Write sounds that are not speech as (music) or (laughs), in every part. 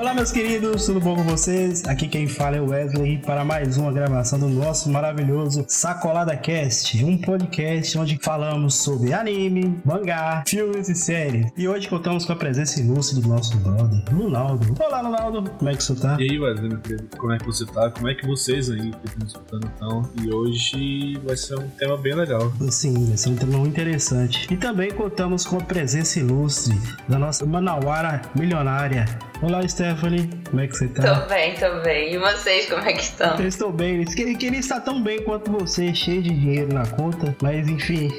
Olá, meus queridos, tudo bom com vocês? Aqui quem fala é o Wesley para mais uma gravação do nosso maravilhoso Sacolada Cast, um podcast onde falamos sobre anime, mangá, filmes e séries. E hoje contamos com a presença ilustre do nosso brother, Lunaldo. Olá, Lunaldo, como é que você tá? E aí, Wesley, meu querido, como é que você tá? Como é que vocês aí que estão escutando estão? E hoje vai ser um tema bem legal. Sim, vai ser um tema muito interessante. E também contamos com a presença ilustre da nossa Manauara milionária. Olá, Stephanie, como é que você tá? Tô bem, tô bem. E vocês, como é que estão? Eu estou bem. Queria, queria estar tão bem quanto você, cheio de dinheiro na conta, mas enfim.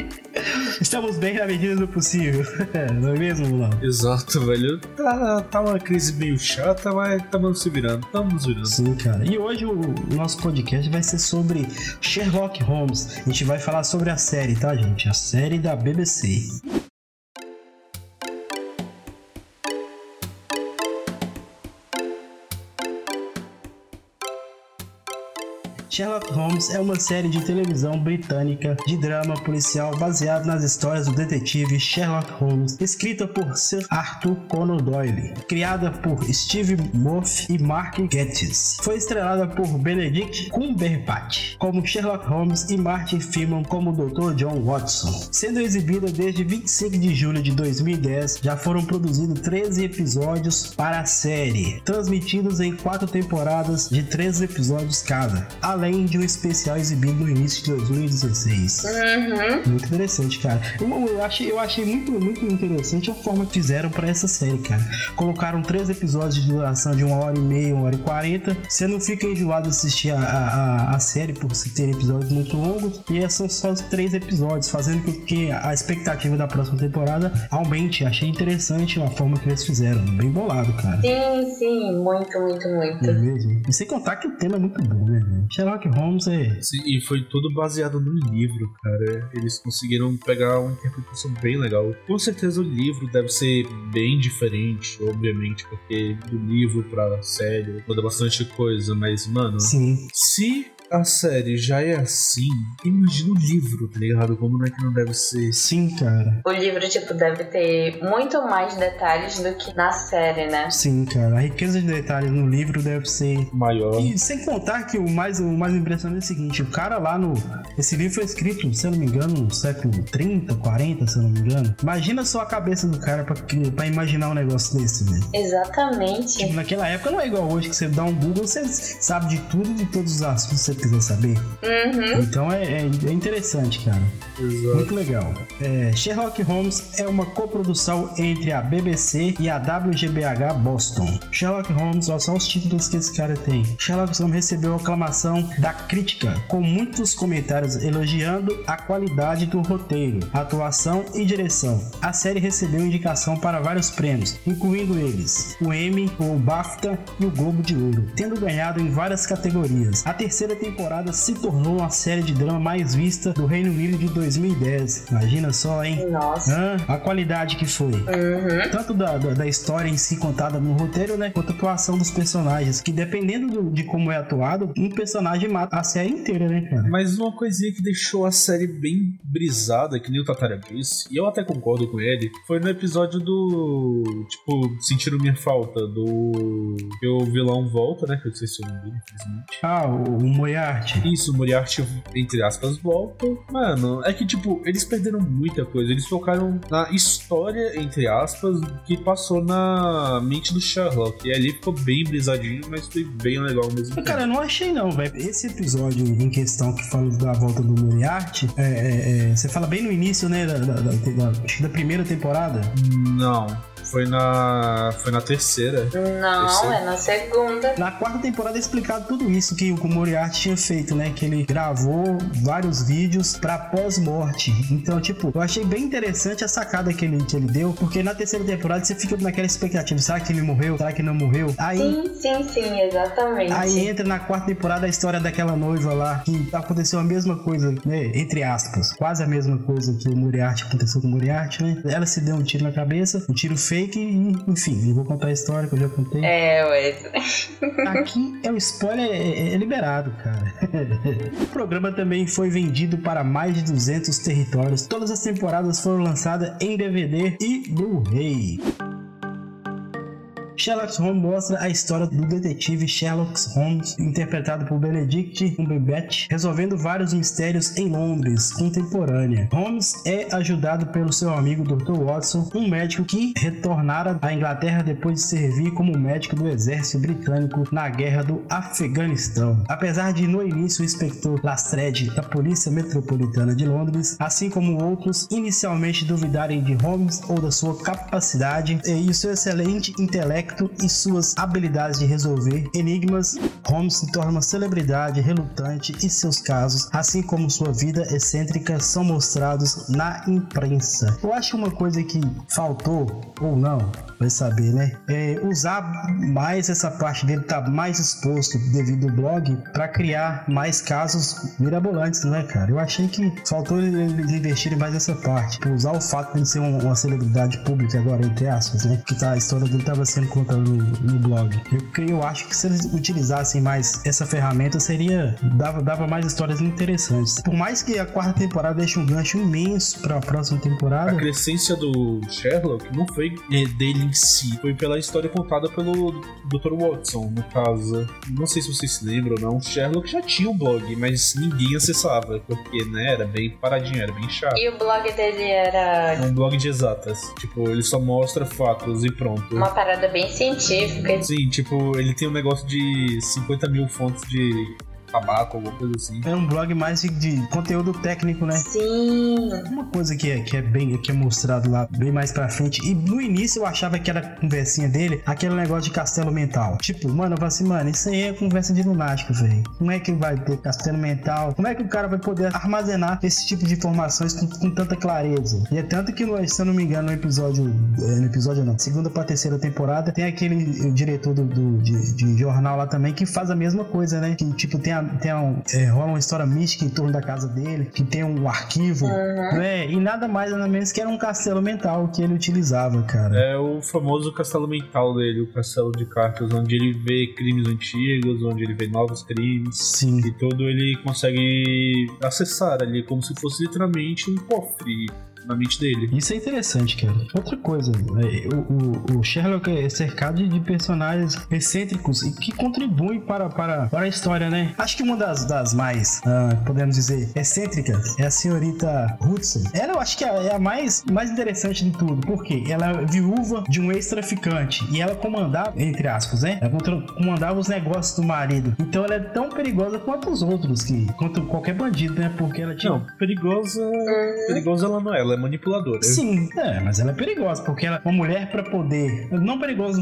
(laughs) Estamos bem na medida do possível, (laughs) não é mesmo, Mulão? Exato, velho. Tá, tá uma crise meio chata, mas estamos se virando, estamos virando. Sim, cara. E hoje o nosso podcast vai ser sobre Sherlock Holmes. A gente vai falar sobre a série, tá, gente? A série da BBC. Sherlock Holmes é uma série de televisão britânica de drama policial baseada nas histórias do detetive Sherlock Holmes, escrita por Sir Arthur Conan Doyle, criada por Steve Moffat e Mark Gatiss. Foi estrelada por Benedict Cumberbatch como Sherlock Holmes e Martin Freeman como Dr. John Watson. Sendo exibida desde 25 de julho de 2010, já foram produzidos 13 episódios para a série, transmitidos em quatro temporadas de 13 episódios cada. Além além de um especial exibido no início de 2016. Uhum. Muito interessante, cara. Eu, eu, achei, eu achei muito, muito interessante a forma que fizeram para essa série, cara. Colocaram três episódios de duração de uma hora e meia, uma hora e quarenta. Você não fica enjoado de assistir a, a, a série por se ter episódios muito longos. E são só os três episódios, fazendo com que a expectativa da próxima temporada aumente. Achei interessante a forma que eles fizeram. Bem bolado, cara. Sim, sim, muito, muito, muito. É mesmo. E sem contar que o tema é muito bom, né? Sherlock Holmes é. Sim, e foi tudo baseado no livro, cara. Eles conseguiram pegar uma interpretação bem legal. Com certeza o livro deve ser bem diferente, obviamente, porque do livro pra série muda bastante coisa, mas, mano, Sim. se a série já é assim, imagina o livro, tá ligado? Como não é que não deve ser? Sim, cara. O livro, tipo, deve ter muito mais detalhes do que na série, né? Sim, cara. A riqueza de detalhes no livro deve ser. Maior. E sem contar que o mais, o mais impressionante é o seguinte: o cara lá no. Esse livro foi escrito, se eu não me engano, no século 30, 40, se eu não me engano. Imagina só a cabeça do cara pra, pra imaginar um negócio desse, velho. Exatamente. Tipo, naquela época não é igual hoje que você dá um Google, você sabe de tudo e de todos os assuntos você quiser saber. Uhum. Então é, é- é interessante, cara. Exato. Muito legal. É, Sherlock Holmes é uma coprodução entre a BBC e a WGBH Boston. Sherlock Holmes, olha só os títulos que esse cara tem. Sherlock Holmes recebeu aclamação da crítica, com muitos comentários elogiando a qualidade do roteiro, atuação e direção. A série recebeu indicação para vários prêmios, incluindo eles o Emmy, o BAFTA e o Globo de Ouro, tendo ganhado em várias categorias. A terceira temporada se tornou a série de drama mais vista do Reino Unido de 2010. Imagina só, hein? Nossa. Hã? a qualidade que foi. Uhum. Tanto da, da, da história em si contada no roteiro, né? Quanto a atuação dos personagens. Que dependendo do- de como é atuado, um personagem mata a série inteira, né, cara? Mas uma coisinha que deixou a série bem brisada, que nem o Tatara disse, e eu até concordo com ele, foi no episódio do. Tipo, sentiram minha falta, do. Que o vilão volta, né? Que eu esqueci o nome dele, infelizmente. Ah, o, o Moriarty. Isso, o Moriarty, entre aspas, volta. Mano, é que, tipo, eles perderam muita coisa. Eles focaram na história, entre aspas, que passou na mente do Sherlock. E ali ficou bem brisadinho, mas foi bem legal mesmo tempo. Cara, eu não achei não, velho. Esse episódio em questão que fala da volta do Moriarty, é, é, é, você fala bem no início, né, da, da, da- da- acho que da primeira temporada. Não, foi na. Foi na terceira. Não, Terceira. é na segunda. Na quarta temporada é explicado tudo isso que o Moriarty tinha feito, né? Que ele gravou vários vídeos pra pós-morte. Então, tipo, eu achei bem interessante a sacada que ele, que ele deu, porque na terceira temporada você fica naquela expectativa: será que ele morreu? Será que não morreu? Aí. Sim, sim, sim, exatamente. Aí entra na quarta temporada a história daquela noiva lá, que aconteceu a mesma coisa, né? Entre aspas, quase a mesma coisa que o Moriarty aconteceu com o Moriarty, né? Ela se deu um tiro na cabeça, um tiro fake e, enfim, não vou contar a história que eu já contei. É, Wesley. (laughs) Aqui é o spoiler é, é liberado, cara. (laughs) o programa também foi vendido para mais de 200 territórios. Todas as temporadas foram lançadas em DVD e Blu-ray. Sherlock Holmes mostra a história do detetive Sherlock Holmes, interpretado por Benedict Cumberbatch, resolvendo vários mistérios em Londres contemporânea. Holmes é ajudado pelo seu amigo Dr. Watson, um médico que retornara à Inglaterra depois de servir como médico do exército britânico na guerra do Afeganistão. Apesar de no início o inspetor Lastred da Polícia Metropolitana de Londres, assim como outros, inicialmente duvidarem de Holmes ou da sua capacidade e seu excelente intelecto e suas habilidades de resolver enigmas, Holmes se torna uma celebridade relutante e seus casos, assim como sua vida excêntrica, são mostrados na imprensa. Eu acho uma coisa que faltou ou não, vai saber, né? É usar mais essa parte dele tá mais exposto devido ao blog para criar mais casos mirabolantes, não é, cara? Eu achei que faltou eles investirem mais nessa parte, usar o fato de ser uma celebridade pública agora, entre aspas, né? Que tá, a história dele estava sendo contada no, no blog. Eu, eu acho que se eles utilizassem mais essa ferramenta, seria dava, dava mais histórias interessantes. Por mais que a quarta temporada deixe um gancho imenso para a próxima temporada. A crescência do Sherlock não foi é, dele em si, foi pela história contada pelo Dr. Watson, no caso. Não sei se vocês se lembram ou não, Sherlock já tinha um blog, mas ninguém acessava, porque né, era bem paradinho, era bem chato. E o blog dele era. Um blog de exatas. Tipo, ele só mostra fatos e pronto. Uma parada bem científica. Sim, tipo, ele tem um negócio de 50 mil fontes de tabaco, alguma coisa assim. É um blog mais de conteúdo técnico, né? Sim. Uma coisa que é, que é bem que é mostrado lá bem mais pra frente. E no início eu achava que era conversinha dele, aquele negócio de castelo mental. Tipo, mano, eu falei assim, mano, isso aí é conversa de lunático, velho. Como é que vai ter castelo mental? Como é que o cara vai poder armazenar esse tipo de informações com, com tanta clareza? E é tanto que, se eu não me engano, no episódio. É, no episódio não, segunda pra terceira temporada, tem aquele diretor do, do de, de jornal lá também que faz a mesma coisa, né? Que, tipo, tem a tem um, é, rola uma história mística em torno da casa dele, que tem um arquivo, uhum. né? E nada mais nada menos que era um castelo mental que ele utilizava, cara. É o famoso castelo mental dele, o castelo de cartas, onde ele vê crimes antigos, onde ele vê novos crimes. Sim. E todo ele consegue acessar ali, como se fosse literalmente um cofre na mente dele. Isso é interessante, cara. Outra coisa, né, o, o, o, Sherlock é cercado de personagens excêntricos e que contribuem para, para, para a história, né? Acho que uma das, das mais, uh, podemos dizer, excêntricas é a senhorita Hudson. Ela eu acho que é, é a mais, mais interessante de tudo, porque ela é viúva de um ex-traficante e ela comandava, entre aspas, né? Ela comandava os negócios do marido. Então ela é tão perigosa quanto os outros, que, quanto qualquer bandido, né? Porque ela tinha. Não, perigosa. Perigosa ela não é, ela ela é manipuladora. Sim, é, mas ela é perigosa, porque ela é uma mulher para poder. Não perigosa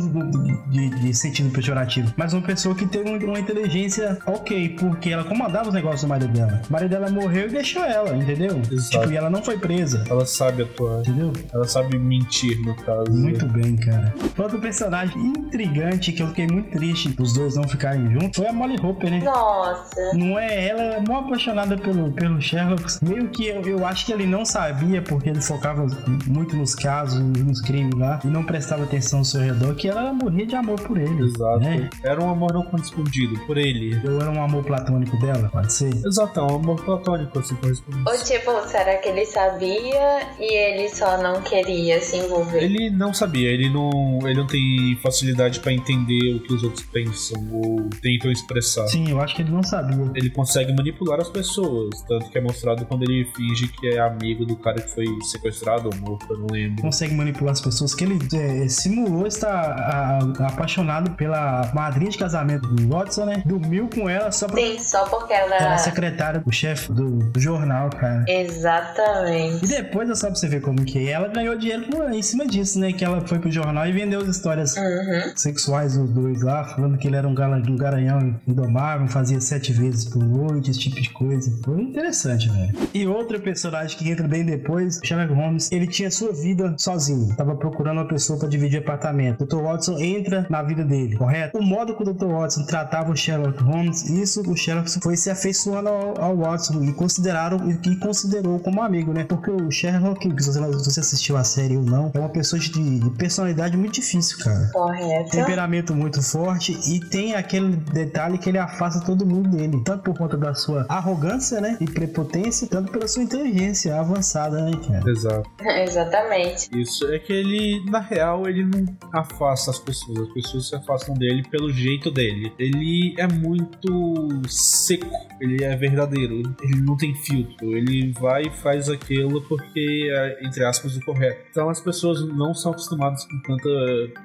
de, de, sentido pejorativo, mas uma pessoa que tem uma inteligência ok, porque ela comandava os negócios do marido dela. O marido dela morreu e deixou ela, entendeu? Exato. Tipo, e ela não foi presa. Ela sabe atuar. Entendeu? Ela sabe mentir, no caso. Muito bem, cara. Outro personagem intrigante que eu fiquei muito triste dos dois não ficarem juntos foi a Molly Hopper, né? Nossa. Não é? Ela é mó apaixonada pelo, pelo Sherlock. Meio que eu, eu acho que ele não sabia, porque porque ele focava muito nos casos, nos crimes lá, e não prestava atenção ao seu redor, que ela morria de amor por ele. Exato. Né? Era um amor não correspondido por ele. Ou era um amor platônico dela, pode ser? Exato, um amor platônico, assim, correspondido. Ou tipo, será que ele sabia e ele só não queria se envolver? Ele não sabia, ele não, ele não tem facilidade para entender o que os outros pensam ou tentam expressar. Sim, eu acho que ele não sabia. Ele consegue manipular as pessoas, tanto que é mostrado quando ele finge que é amigo do cara que foi sequestrado ou morto, eu não lembro. Consegue manipular as pessoas, que ele é, simulou estar a, a, apaixonado pela madrinha de casamento do Watson, né? Dormiu com ela só pra... Sim, só porque ela... Ela é secretária do chefe do, do, jornal, cara. Exatamente. E depois, é só pra você ver como que é, ela ganhou dinheiro em cima disso, né? Que ela foi pro jornal e vendeu as histórias uhum. sexuais dos dois lá, falando que ele era um, gala, um garanhão indomável, fazia sete vezes por noite, esse tipo de coisa. Foi interessante, velho. E outro personagem que entra bem depois, Sherlock Holmes, ele tinha sua vida sozinho. Tava procurando uma pessoa para dividir apartamento. Dr. Watson entra na vida dele, correto? O modo que o Dr. Watson tratava o Sherlock Holmes, isso o Sherlock foi se afeiçoando ao, ao Watson e consideraram e considerou como amigo, né? Porque o Sherlock, se você assistiu a série ou não, é uma pessoa de, de personalidade muito difícil, cara. Correto. Temperamento muito forte e tem aquele detalhe que ele afasta todo mundo dele, tanto por conta da sua arrogância, né? E prepotência, tanto pela sua inteligência avançada, né? Exato. (laughs) Exatamente. Isso é que ele, na real, ele não afasta as pessoas. As pessoas se afastam dele pelo jeito dele. Ele é muito seco. Ele é verdadeiro. Ele não tem filtro. Ele vai e faz aquilo porque é, entre aspas, o correto. Então as pessoas não são acostumadas com tanta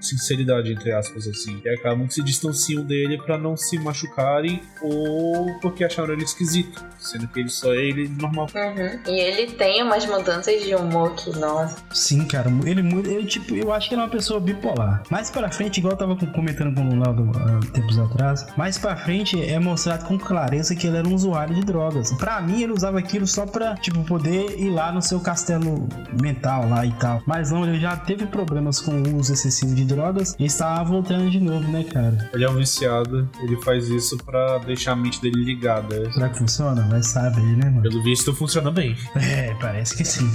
sinceridade, entre aspas, assim. E acabam que se distanciam dele para não se machucarem ou porque acharam ele esquisito. Sendo que ele só é ele normal. Uhum. E ele tem umas mudanças de humor que, nossa. Sim, cara, ele tipo, eu acho que ele é uma pessoa bipolar. Mais pra frente, igual eu tava comentando com o Laudo uh, tempos atrás, mais pra frente é mostrado com clareza que ele era um usuário de drogas. Pra mim, ele usava aquilo só pra, tipo, poder ir lá no seu castelo mental lá e tal. Mas não, ele já teve problemas com o uso excessivo de drogas e estava voltando de novo, né, cara? Ele é um viciado, ele faz isso pra deixar a mente dele ligada. Será que funciona? Vai saber, né, mano? Pelo visto, funciona bem. É, parece que sim.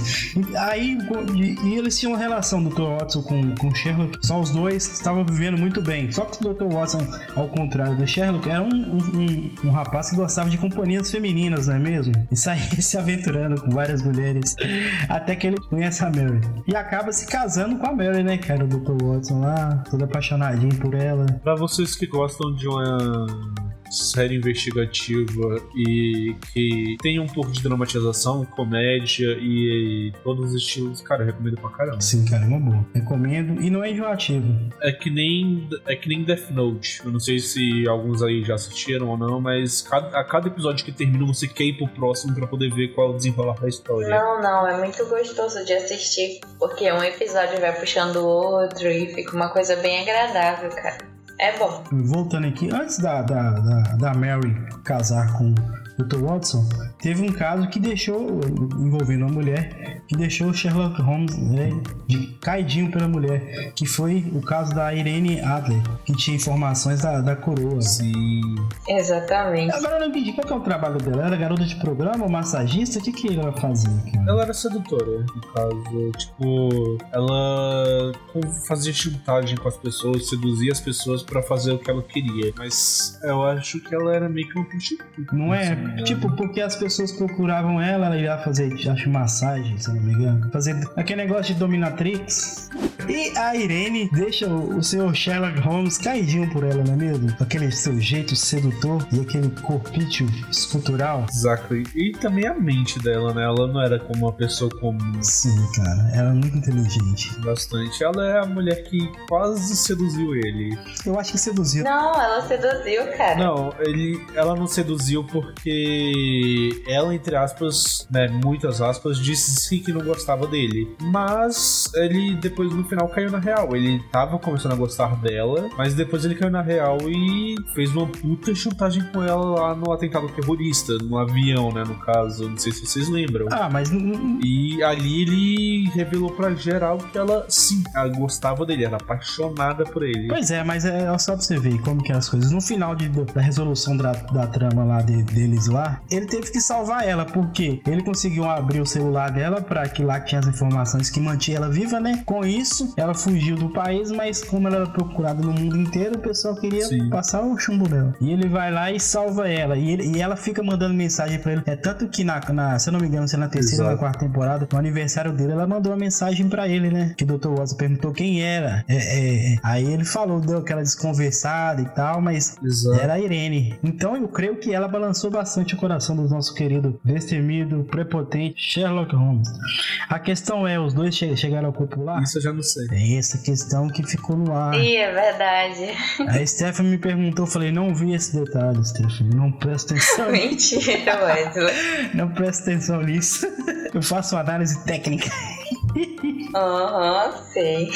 Aí, e, eles tinham uma relação Dr. Watson com, com Sherlock, só os dois estavam vivendo muito bem. Só que o Dr. Watson, ao contrário do Sherlock, era um, um, um, um rapaz que gostava de companhias femininas, não é mesmo? E saía (laughs) se aventurando com várias mulheres. Até que ele conhece a Mary. E acaba se casando com a Mary, né, cara? O Dr. Watson lá, todo apaixonadinho por ela. Pra vocês que gostam de uma série investigativa e que tem um pouco de dramatização, comédia e, e todos os estilos, cara, eu recomendo pra caramba. Sim, cara, é uma boa. Recomendo e não é enjoativo. É que nem é que nem Death Note. Eu não sei se alguns aí já assistiram ou não, mas cada, a cada episódio que termina você quer ir pro próximo pra poder ver qual é o desenrolar da história. Não, não, é muito gostoso de assistir, porque um episódio vai puxando o outro e fica uma coisa bem agradável, cara. É bom. Voltando aqui, antes da, da, da, da Mary casar com Dr. Watson, teve um caso que deixou, envolvendo uma mulher, que deixou o Sherlock Holmes né, de caidinho pela mulher, que foi o caso da Irene Adler, que tinha informações da, da coroa. Sim. Exatamente. Agora eu não entendi qual que é o trabalho dela. Ela era garota de programa, massagista? O que, que ela fazia? Cara? Ela era sedutora, no caso. Tipo, ela fazia chantagem com as pessoas, seduzia as pessoas para fazer o que ela queria. Mas eu acho que ela era meio que uma prostituta. Não é? Tipo, porque as pessoas procuravam ela, ela ia fazer, acho, massagem, se não me engano. Fazer aquele negócio de dominatrix. E a Irene deixa o, o senhor Sherlock Holmes caidinho por ela, não é mesmo? Aquele seu jeito sedutor e aquele corpício escultural. Exactly. E também a mente dela, né? Ela não era como uma pessoa comum. Sim, cara. Ela é muito inteligente. Bastante. Ela é a mulher que quase seduziu ele. Eu acho que seduziu. Não, ela seduziu, cara. Não, ele, ela não seduziu porque ela, entre aspas, né, muitas aspas, disse sim que não gostava dele. Mas ele depois no final caiu na real. Ele tava começando a gostar dela, mas depois ele caiu na real e fez uma puta chantagem com ela lá no atentado terrorista, no avião, né, no caso. Não sei se vocês lembram. Ah, mas. E ali ele revelou pra geral que ela, sim, ela gostava dele, era apaixonada por ele. Pois é, mas é só pra você ver como que é as coisas. No final de, da resolução da, da trama lá de, deles lá, ele teve que salvar ela, porque ele conseguiu abrir o celular dela para que lá tinha as informações que mantinha ela viva, né? Com isso, ela fugiu do país, mas como ela era procurada no mundo inteiro, o pessoal queria Sim. passar o chumbo dela. E ele vai lá e salva ela. E, ele, e ela fica mandando mensagem para ele. É tanto que na, na, se eu não me engano, se é na terceira ou na quarta temporada, no aniversário dele, ela mandou uma mensagem para ele, né? Que o Dr. Watson perguntou quem era. É, é, é. Aí ele falou, deu aquela desconversada e tal, mas Exato. era a Irene. Então eu creio que ela balançou bastante o coração do nosso querido, destemido, prepotente Sherlock Holmes. A questão é, os dois che chegaram ao popular? Isso eu já não sei. É essa questão que ficou no ar. Ih, é verdade. A Stephanie me perguntou, eu falei, não vi esse detalhe, Stephanie, não presta atenção. (laughs) Mentira, Wesley. não presta atenção nisso. Eu faço análise técnica. Aham, uhum, sei.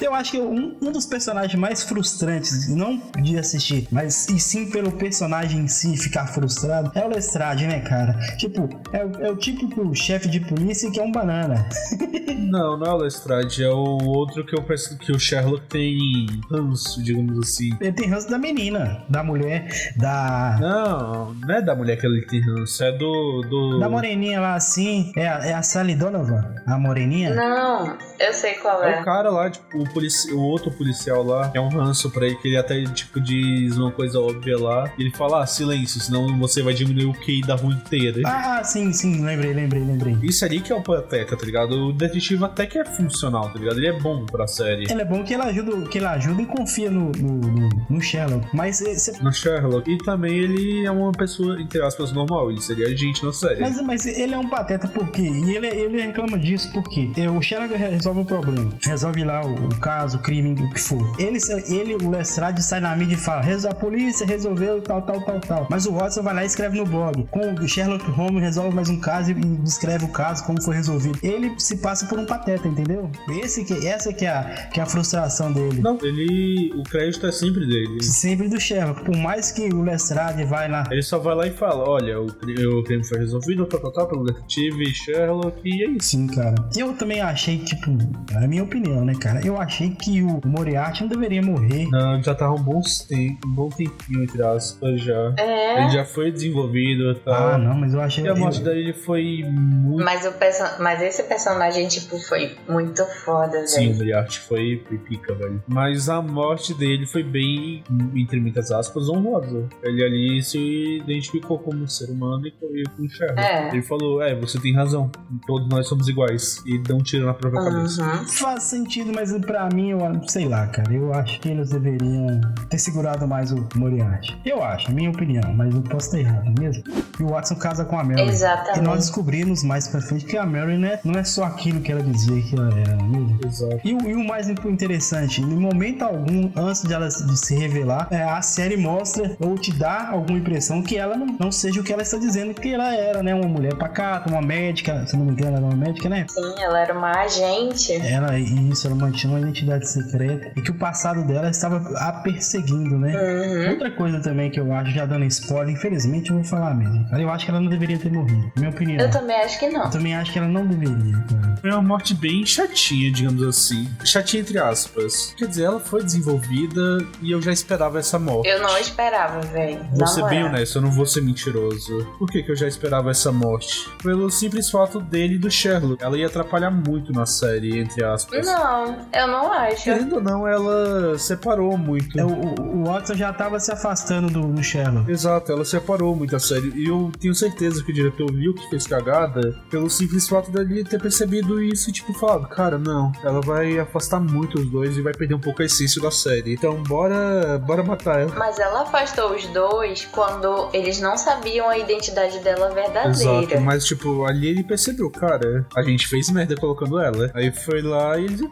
Eu acho que um, um dos personagens mais frustrantes, não de assistir, mas e sim pelo personagem em si ficar frustrado, é o Lestrade, né, cara? Tipo, é, é o típico chefe de polícia que é um banana. (laughs) não, não é o Lestrade, é o outro que eu penso que o Sherlock tem ranço, digamos assim. Ele tem ranço da menina, da mulher, da. Não, não é da mulher que ele tem ranço, é do. do... Da moreninha lá assim, é a, é a Sally Donovan, a moreninha moreninha? Não, eu sei qual É é. o cara lá, tipo, o, polici- o outro policial lá, que é um ranço pra ele, que ele até, tipo, diz uma coisa óbvia lá. E ele fala, ah, silêncio, senão você vai diminuir o QI da rua inteira. Ah, sim, sim, lembrei, lembrei, lembrei. Isso ali que é o pateta, tá ligado? O detetive até que é funcional, tá ligado? Ele é bom pra série. Ele é bom que ele ajuda, que ele ajuda e confia no, no, no- no Sherlock. Mas você No Sherlock. E também ele é uma pessoa, entre aspas, normal. Ele seria agente na série. Mas, mas ele é um pateta por quê? E ele, ele reclama disso por quê? O Sherlock resolve o problema. Resolve lá o, o caso, o crime, o que for. Ele, ele o Lestrade, sai na mídia e fala: "Resol- a polícia resolveu tal, tal, tal, tal. Mas o Watson vai lá e escreve no blog. Com o Sherlock Holmes resolve mais um caso e descreve o caso, como foi resolvido. Ele se passa por um pateta, entendeu? Esse que, essa que é, a, que é a frustração dele. Não, ele. O crédito é sempre dele. Sempre do Sherlock. Por mais que o Lestrade vai lá Ele só vai lá e fala: olha, o, o crime foi resolvido, tal, tal, tal, pelo detetive Sherlock, e é isso. Sim, cara. Eu também achei, tipo, é a minha opinião, né, cara? Eu achei que o Moriarty não deveria morrer. Não, já tava um bom, tempo, um bom tempinho, entre aspas, já. É. Ele já foi desenvolvido e tal. Ah, não, mas eu achei. E a morte eu- dele foi muito. Mas, o perso- mas esse personagem, tipo, foi muito foda, Sim, o velho. Moriarty foi, foi pica, velho. Mas a morte dele foi bem, entre muitas aspas, honrosa. Ele ali se identificou como um ser humano e e com o Sherlock. É. Ele falou, é, você tem razão. Todos nós somos iguais. E dá um tiro na própria cabeça. Uhum. Faz sentido, mas pra mim, eu sei lá, cara. Eu acho que eles deveriam ter segurado mais o Moriarty. Eu acho, minha opinião, mas eu posso estar errado mesmo. E o Watson casa com a Mary. Exatamente. E nós descobrimos mais pra frente que a Mary não é, não é só aquilo que ela dizia que ela era, mesmo. Exato. E, o- e o mais interessante, em momento algum, antes de ela de se revelar, é, a série mostra ou te dá alguma impressão que ela não, não seja o que ela está dizendo que ela era, né? Uma mulher pacata, uma médica, se não me engano, ela era uma médica, né? Sim, ela era uma agente. Ela, isso, ela mantinha uma identidade secreta e que o passado dela estava a perseguindo, né? Uhum. Outra coisa também que eu acho, já dando spoiler, infelizmente eu vou falar mesmo. Eu acho que ela não deveria ter morrido. Minha opinião. Eu também acho que não. Eu também acho que ela não deveria, cara. Foi uma morte bem chatinha, digamos assim. Chatinha entre aspas. Quer dizer, ela foi desenvolvida e eu já esperava essa morte. Eu não esperava, velho. Vou ser bem honesto, eu não vou ser mentiroso. Por que, que eu já esperava essa morte? Pelo simples fato dele e do Sherlock. Ela ia atrapalhar muito na série, entre aspas. Não, eu não acho. Querendo ou não, ela separou muito. É, o, o- Watson já estava se afastando do, do Sherlock. Exato, ela separou muito a série. E eu tenho certeza que o diretor viu que fez cagada pelo simples fato dele ter percebido isso e, tipo, falado, cara, não, ela vai afastar muito os dois e vai perder um pouco a essência da série. Então, bora, bora matar ela. Mas ela afastou os dois quando eles não sabiam a identidade dela verdadeira. Exato, mas tipo, ali ele percebeu, cara, a gente fez merda colocando ela. Aí foi lá e ele.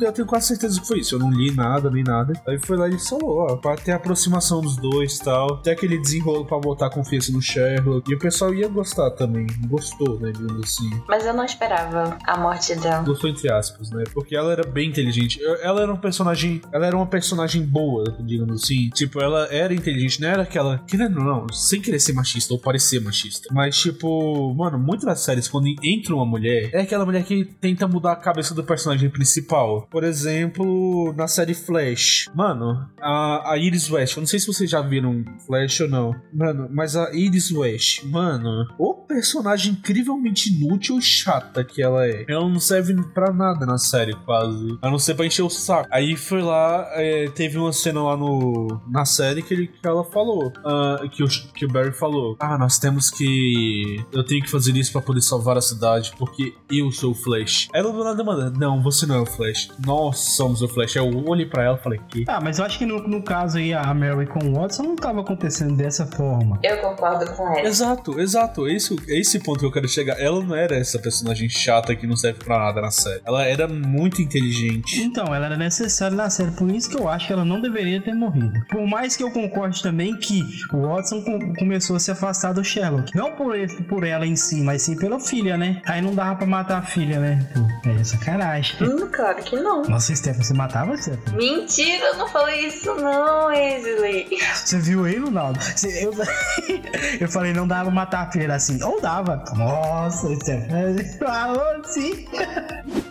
Eu tenho quase certeza que foi isso. Eu não li nada, nem nada. Aí foi lá e ele falou, ó, pra ter a aproximação dos dois e tal. Até aquele desenrolo pra botar a confiança no Sherlock. E o pessoal ia gostar também. Gostou, né, digamos assim. Mas eu não esperava a morte dela. Gostou entre aspas, né? Porque ela era bem inteligente. Ela era um personagem. Ela era uma personagem boa, digamos assim. Tipo, ela era inteligente, não era aquela. Querendo ou não, sem querer ser machista ou parecer machista. Mas, tipo, mano, muitas das séries, quando entra uma mulher, é aquela mulher que tenta mudar a cabeça do personagem principal. Por exemplo, na série Flash. Mano, a, a Iris West. Eu não sei se vocês já viram Flash ou não. Mano, mas a Iris West, mano, o personagem incrivelmente inútil e chata que ela é. Ela não serve pra nada na série, quase. A não ser pra encher o saco. Aí foi lá, é, teve uma cena lá no, na série que, ele, que ela falou. ah, que, o, que o Barry falou. Ah, nós temos que. Eu tenho que fazer isso pra poder salvar a cidade, porque eu sou o Flash. Ela do nada manda, não, você não é o Flash. Nós somos o Flash. Eu olhei pra ela e falei, que? Ah, mas eu acho que no, no caso aí, a Mary com o Watson não tava acontecendo dessa forma. Eu concordo com ela. Exato, exato. Esse, é esse ponto que eu quero chegar. Ela não era essa personagem chata que não serve pra nada na série. Ela era muito inteligente. Então, ela era necessária na série, por isso que eu acho que ela não deveria ter morrido. Por mais que eu concorde também que o Watson com- começou a se afastar do Sherlock. Não por, ele- por ela em si, mas sim pela filha, né? Aí não dava pra matar a filha, né? Pô, é sacanagem. Hum, claro que não. Nossa, Stefan, você matava, Stefan? Mentira, eu não falei isso não, Wesley. Você viu aí, Ronaldo? Você- Eu, (laughs) eu falei, não dava matar a filha assim. Ou dava. Nossa, Stefan. (laughs) Falou sim.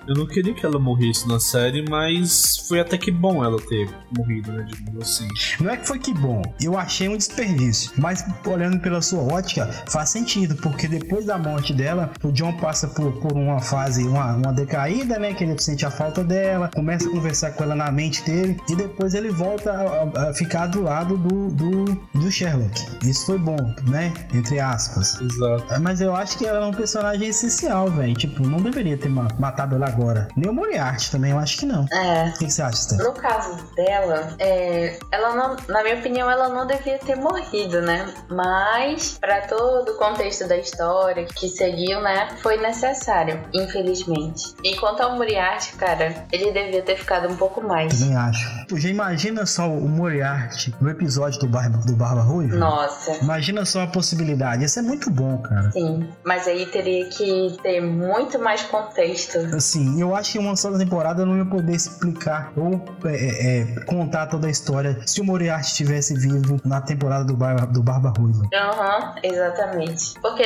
Eu não queria que ela morresse na série, mas foi até que bom ela ter morrido, né? Digamos assim. Não é que foi que bom, eu achei um desperdício. Mas olhando pela sua ótica, faz sentido, porque depois da morte dela, o John passa por, por uma fase, uma, uma decaída, né? Que ele sente a falta dela, começa a conversar com ela na mente dele, e depois ele volta a, a ficar do lado do, do, do Sherlock. Isso foi bom, né? Entre aspas. Exato. Mas eu acho que ela é um personagem essencial, velho. Tipo, não deveria ter matado ela agora. Nem o Moriarty também, eu acho que não. É. O que, que você acha, Steph? No caso dela, é, ela não, na minha opinião, ela não devia ter morrido, né? Mas, para todo o contexto da história que seguiu, né, foi necessário, infelizmente. E quanto ao Moriarty, cara, ele devia ter ficado um pouco mais. Também acho. Tu já imagina só o Moriarty no episódio do Barba, do Barba Ruiva? Nossa. Imagina só a possibilidade. Isso é muito bom, cara. Sim, mas aí teria que ter muito mais contexto. Assim, eu acho que uma só temporada eu não ia poder explicar ou é, é, é, contar toda a história se o Moriarty estivesse vivo na temporada do Barba, do Barba Ruiva. Aham, uhum, exatamente. Porque,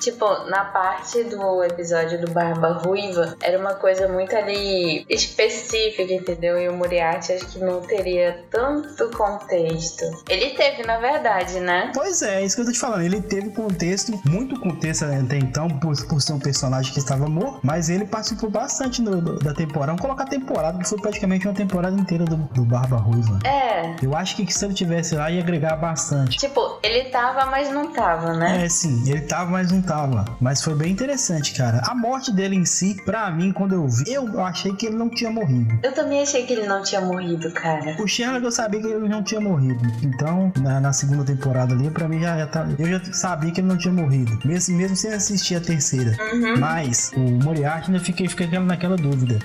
tipo, na parte do episódio do Barba Ruiva, era uma coisa muito ali específica, entendeu? E o Moriarty acho que não teria tanto contexto. Ele teve, na verdade, né? Pois é, é isso que eu tô te falando. Ele teve contexto, muito contexto até então, por, por ser um personagem que estava morto, mas ele participou bastante do, do, da temporada. Vamos colocar a temporada, que foi praticamente uma temporada inteira do, do Barba Ruiva. É. Eu acho que se ele tivesse lá, ia agregar bastante. Tipo, ele tava, mas não tava, né? É, sim, ele tava, mas não tava. Mas foi bem interessante, cara. A morte dele em si, pra mim, quando eu vi, eu achei que ele não tinha morrido. Eu também achei que ele não tinha morrido, cara. O Sherlock eu sabia que ele não tinha morrido. Então, na, na segunda temporada ali, pra mim já, já tá, eu já sabia que ele não tinha morrido. Mesmo, mesmo sem assistir a terceira. Uhum. Mas o Moriarty ainda fiquei, fiquei naquela dúvida.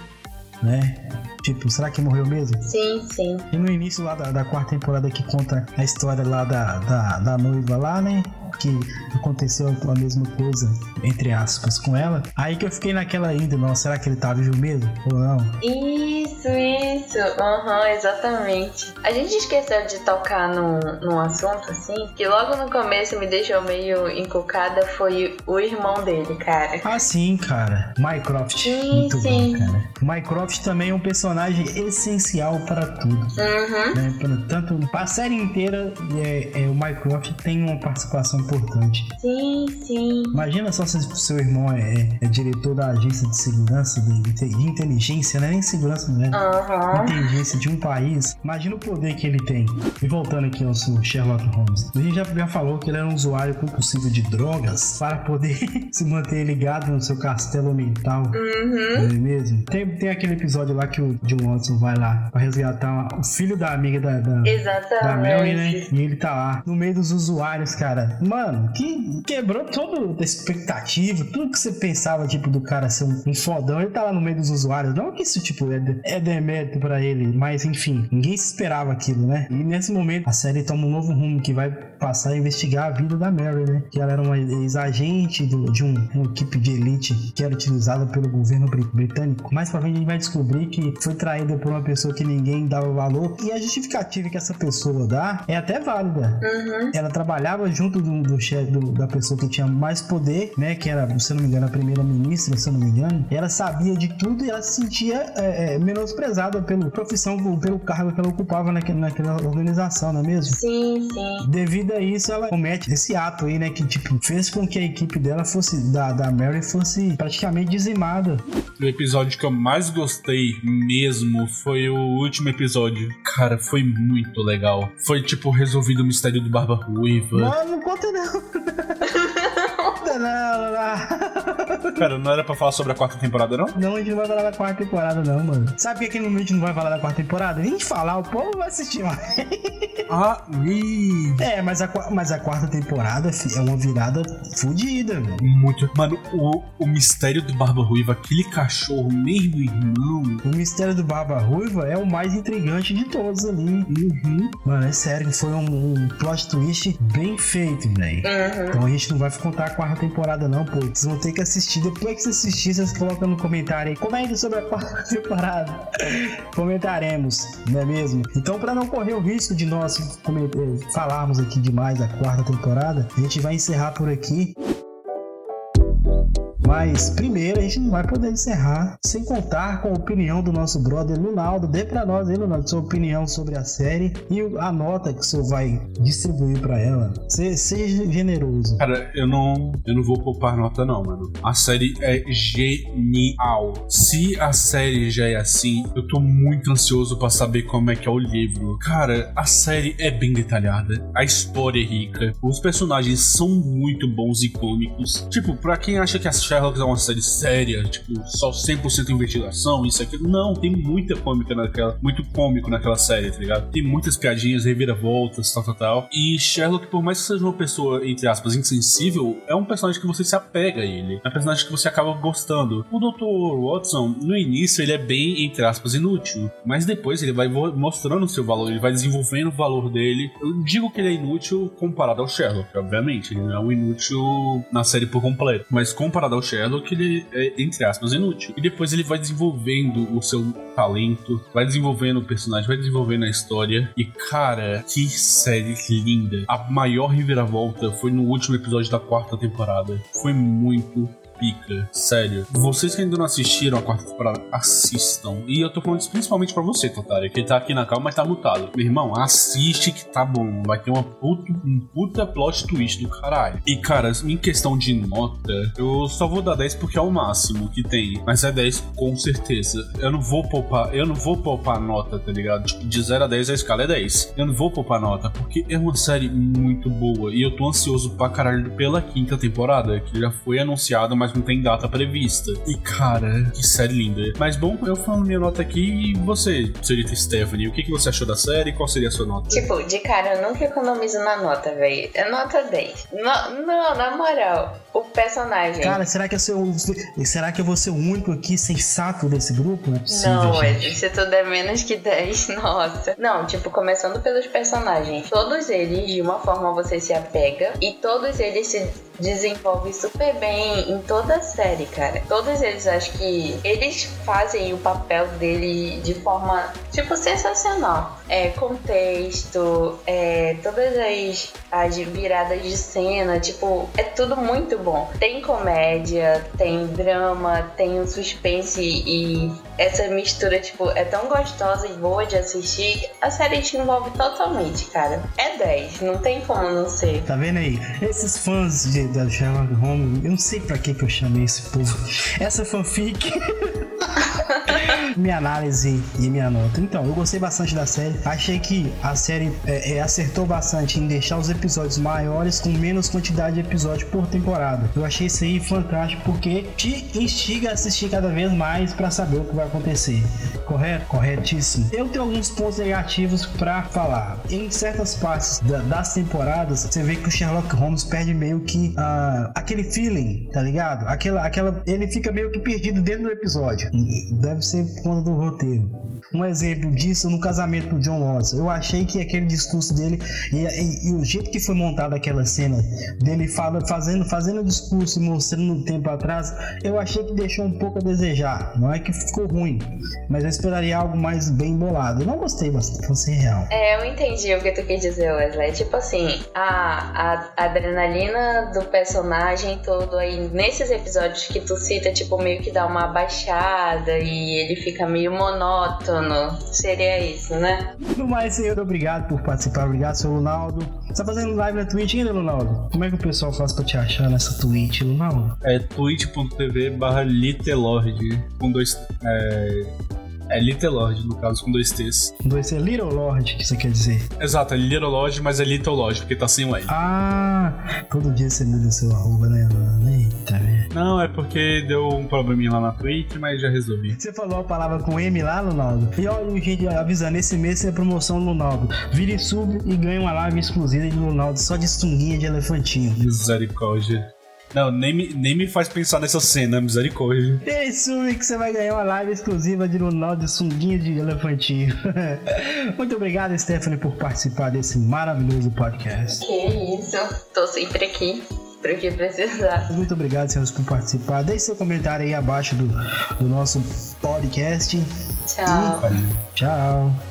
Né? Tipo, será que morreu mesmo? Sim, sim. E no início lá da, da quarta temporada que conta a história lá da, da, da noiva lá, né? Que aconteceu a mesma coisa, entre aspas, com ela. Aí que eu fiquei naquela ainda, não, será que ele tá vivo mesmo ou não? Isso, isso, aham, uhum, exatamente. A gente esqueceu de tocar num, num assunto assim, que logo no começo me deixou meio encucada, foi o irmão dele, cara. Ah, sim, cara. Mycroft. Sim, Muito sim. bom, cara. Mycroft também é um personagem essencial para tudo. Uhum. Né? Tanto a série inteira, é, é, o Mycroft tem uma participação importante. Sim, sim. Imagina só se seu irmão é, é diretor da agência de segurança, de, de inteligência, né? Nem segurança, né? Uhum. Inteligência de um país. Imagina o poder que ele tem. E voltando aqui ao seu Sherlock Holmes. A gente já, já falou que ele era um usuário compulsivo de drogas para poder (laughs) se manter ligado no seu castelo mental. Uhum. Não é mesmo? Tem, tem aquele episódio lá que o John Watson vai lá para resgatar o filho da amiga da, da, Exatamente. da Mary, né? E ele tá lá, no meio dos usuários, cara. Mano, que quebrou toda a expectativa, tudo que você pensava, tipo, do cara ser um, fodão, ele tá lá no meio dos usuários. Não que isso, tipo, é, de, é demérito pra ele, mas enfim, ninguém esperava aquilo, né? E nesse momento, a série toma um novo rumo que vai passar a investigar a vida da Mary, né? Que ela era uma ex-agente de um, uma equipe de elite que era utilizada pelo governo britânico. Mais pra frente a gente vai descobrir que foi traída por uma pessoa que ninguém dava valor. E a justificativa que essa pessoa dá é até válida. Uhum. Ela trabalhava junto do, do chefe da pessoa que tinha mais poder, né? Que era, se eu não me engano, a primeira-ministra, se eu não me engano. Ela sabia de tudo e ela se sentia é, é, menosprezada pela profissão, pelo cargo que ela ocupava naquela, naquela organização, não é mesmo? Sim, sim. Devido a isso, ela comete esse ato aí, né? Que tipo, fez com que a equipe dela fosse, da, da Mary, fosse praticamente dizimada. O episódio que eu mais gostei mesmo foi o último episódio. Cara, foi muito legal. Foi tipo resolvido o mistério do Barba Ruiva. Não, não conta não. (laughs) conta não, não. Cara, não era pra falar sobre a quarta temporada, não? Não, a gente não vai falar da quarta temporada, não, mano. Sabe por que aqui no gente não vai falar da quarta temporada? Gente falar, o povo vai assistir mais. (laughs) Ah, ih. É, mas a, mas a quarta temporada fi, é uma virada fodida, velho. Muito. Mano, o, o mistério do Barba Ruiva, aquele cachorro, meio irmão. O mistério do Barba Ruiva é o mais intrigante de todos ali. Uhum. Mano, é sério, foi um, um plot twist bem feito, velho. Uhum. Então a gente não vai contar a quarta temporada, não, pô. Vocês vão ter que assistir. Depois que você assistir, vocês colocam no comentário aí. Comente sobre a quarta (laughs) temporada. Comentaremos, não é mesmo? Então, pra não correr o risco de nós falarmos aqui demais da quarta temporada, a gente vai encerrar por aqui. Mas primeiro a gente não vai poder encerrar sem contar com a opinião do nosso brother Lunaldo. Dê pra nós aí, Lunaldo, sua opinião sobre a série e a nota que o senhor vai distribuir para ela. Se, seja generoso. Cara, eu não, eu não vou poupar nota, não, mano. A série é genial. Se a série já é assim, eu tô muito ansioso para saber como é que é o livro. Cara, a série é bem detalhada, a história é rica, os personagens são muito bons e cômicos. Tipo, pra quem acha que a Sherlock é uma série séria, tipo, só 100% investigação, isso aqui. Não, tem muita cômica naquela. Muito cômico naquela série, tá ligado? Tem muitas piadinhas, reviravoltas, tal, tal, tal. E Sherlock, por mais que seja uma pessoa, entre aspas, insensível, é um personagem que você se apega a ele. É um personagem que você acaba gostando. O Dr. Watson, no início, ele é bem, entre aspas, inútil. Mas depois ele vai mostrando o seu valor, ele vai desenvolvendo o valor dele. Eu digo que ele é inútil comparado ao Sherlock, obviamente. Ele não é um inútil na série por completo. Mas comparado ao Sherlock, ele é, entre aspas, inútil. E depois ele vai desenvolvendo o seu talento, vai desenvolvendo o personagem, vai desenvolvendo a história. E cara, que série linda. A maior reviravolta foi no último episódio da quarta temporada. Foi muito pica. Sério. Vocês que ainda não assistiram a quarta temporada, assistam. E eu tô falando isso principalmente pra você, Totari, que tá aqui na calma, mas tá mutado. Meu irmão, assiste que tá bom. Vai ter uma puta, um puta plot twist do caralho. E, cara, em questão de nota, eu só vou dar 10 porque é o máximo que tem. Mas é 10 com certeza. Eu não vou poupar, eu não vou poupar nota, tá ligado? Tipo, de 0 a 10 a escala é 10. Eu não vou poupar nota, porque é uma série muito boa. E eu tô ansioso pra caralho pela quinta temporada, que já foi anunciada, mas mas não tem data prevista. E cara, que série linda. Mas bom, eu falo minha nota aqui e você, senhorita Stephanie, o que, que você achou da série? Qual seria a sua nota? Tipo, de cara, eu nunca economizo na nota, velho. É nota 10. No, não, na moral, o personagem. Cara, será que, eu sou, será que eu vou ser o único aqui sensato desse grupo? Não, é possível, não se é menos que 10, (laughs) nossa. Não, tipo, começando pelos personagens. Todos eles, de uma forma, você se apega. E todos eles se desenvolvem super bem em toda a série, cara. Todos eles acho que eles fazem o papel dele de forma, tipo, sensacional. É, contexto, é, todas as, as viradas de cena, tipo, é tudo muito bom. Tem comédia, tem drama, tem um suspense e essa mistura, tipo, é tão gostosa e boa de assistir. A série te envolve totalmente, cara. É 10, não tem como não ser. Tá vendo aí? Esses fãs de, da Sherlock Holmes, eu não sei pra que, que eu chamei esse povo. Essa fanfic. (laughs) minha análise e minha nota. Então, eu gostei bastante da série. Achei que a série é, é, acertou bastante em deixar os episódios maiores com menos quantidade de episódios por temporada. Eu achei isso aí fantástico porque te instiga a assistir cada vez mais para saber o que vai acontecer. Correto? Corretíssimo. Eu tenho alguns pontos negativos para falar. Em certas partes da, das temporadas, você vê que o Sherlock Holmes perde meio que uh, aquele feeling, tá ligado? Aquela, aquela, ele fica meio que perdido dentro do episódio. Deve ser por conta do roteiro. Um exemplo disso no casamento do John Watson. Eu achei que aquele discurso dele e, e, e o jeito que foi montada aquela cena dele fala, fazendo, fazendo o discurso e mostrando um tempo atrás, eu achei que deixou um pouco a desejar. Não é que ficou ruim, mas eu esperaria algo mais bem bolado. Eu não gostei bastante, pra ser real. É, eu entendi o que tu quis dizer, Wesley. Tipo assim, a, a adrenalina do personagem todo aí, nesses episódios que tu cita, tipo, meio que dá uma baixada e ele fica meio monótono. Seria isso, né? No mais, senhor, obrigado por participar. Obrigado, seu Ronaldo. Você tá fazendo live na Twitch ainda, Ronaldo? Como é que o pessoal faz pra te achar nessa Twitch, Ronaldo? É twitch.tv barra Litelord com dois. É é Little Lord, no caso, com dois T's. Dois T, Little Lord, que você quer dizer? Exato, é Little Lord, mas é Little Lord, porque tá sem o L. Ah, todo dia você muda seu arroba, né? Eita, velho. Não, é porque deu um probleminha lá na Twitch, mas já resolvi. Você falou a palavra com M lá, Ronaldo? E olha, gente, avisando, esse mês é promoção do Ronaldo. Vire sub e ganhe uma live exclusiva de Ronaldo só de sunguinha de elefantinho. Misericórdia. Não, nem me, nem me faz pensar nessa cena, misericórdia. Isso, que você vai ganhar uma live exclusiva de Ronaldo Sunguinha de Elefantinho. (laughs) Muito obrigado, Stephanie, por participar desse maravilhoso podcast. Que isso, tô sempre aqui para que precisar. Muito obrigado, senhores, por participar. Deixe seu comentário aí abaixo do, do nosso podcast. Tchau. E, tchau.